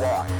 Live.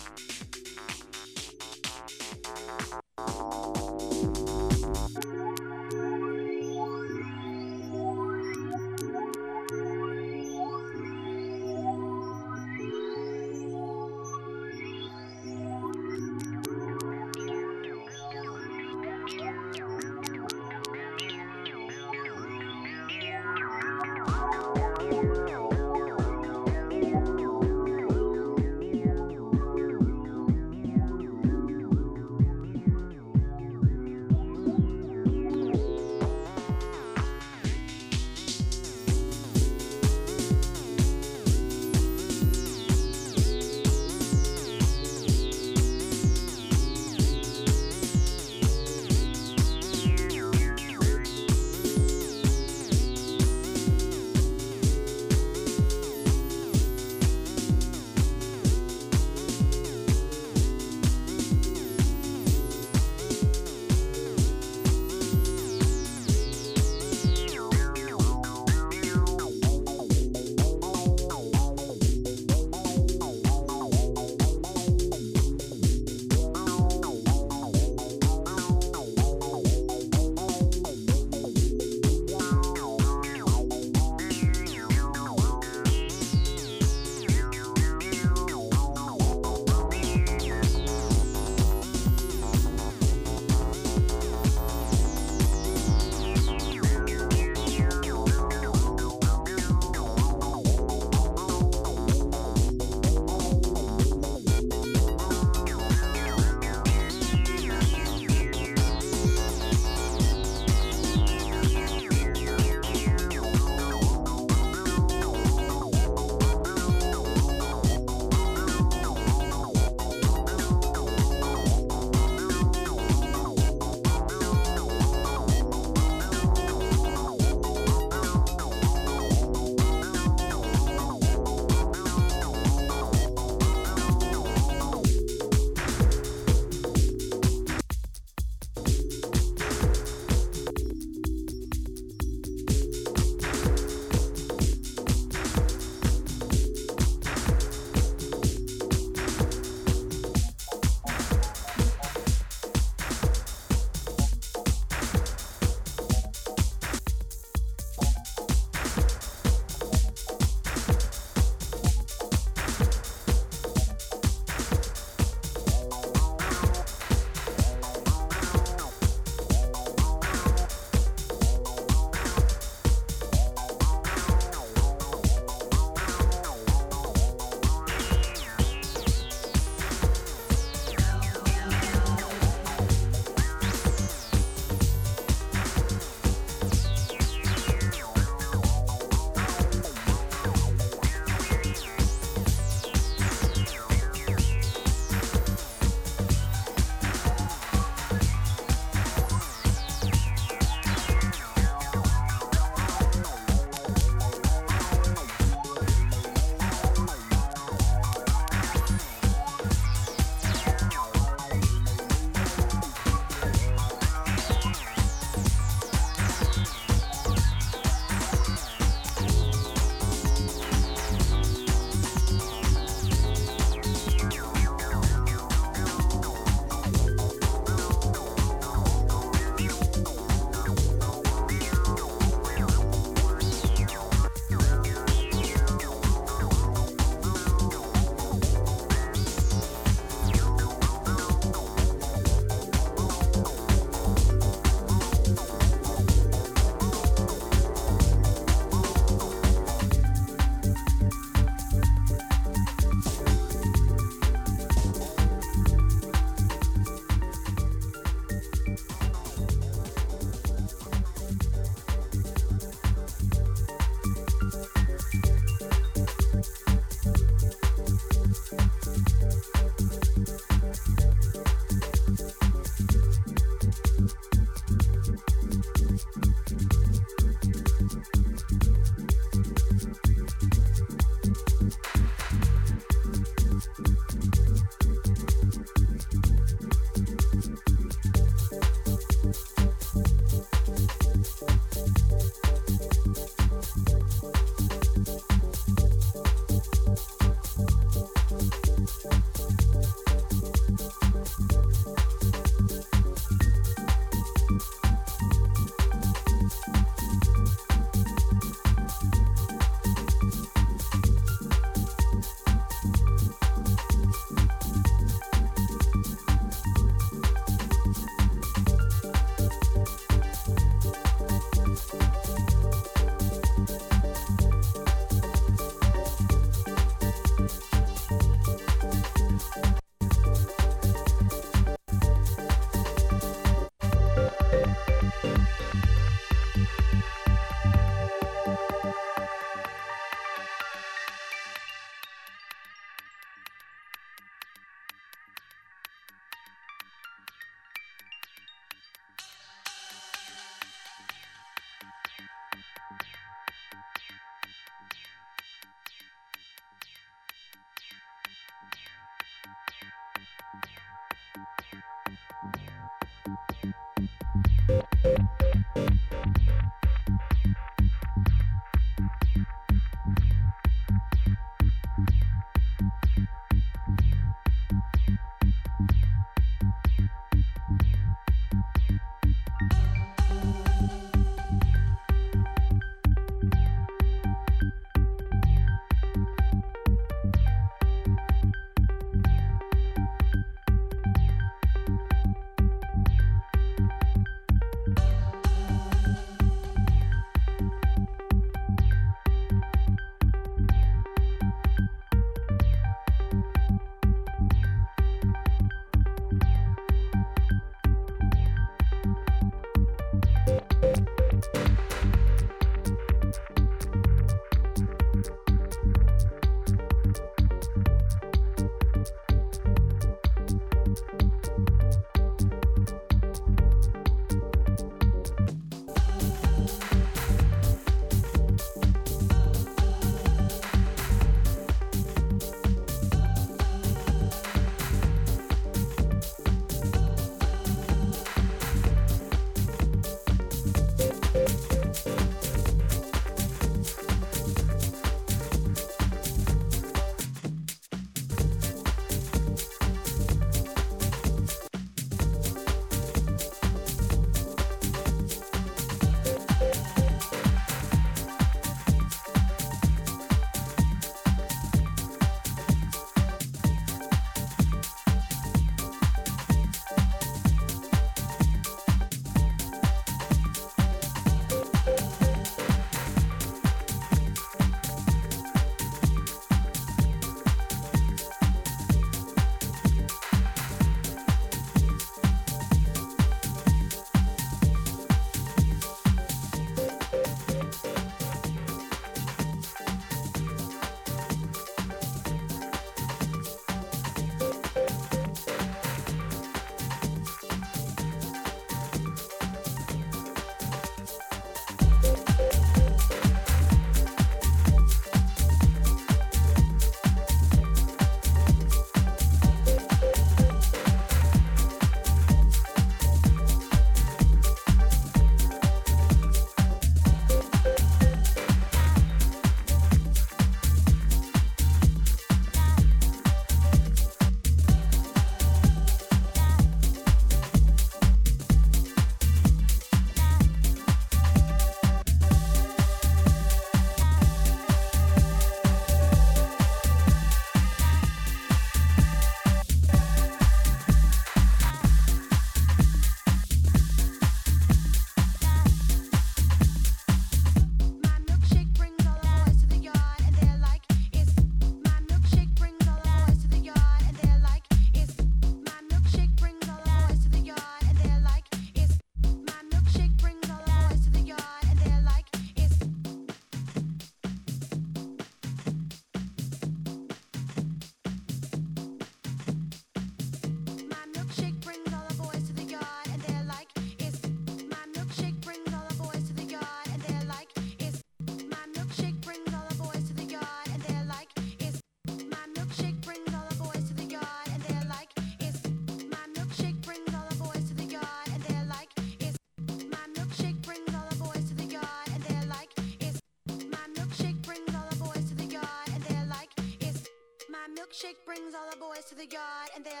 Shake brings all the boys to the yard, and they're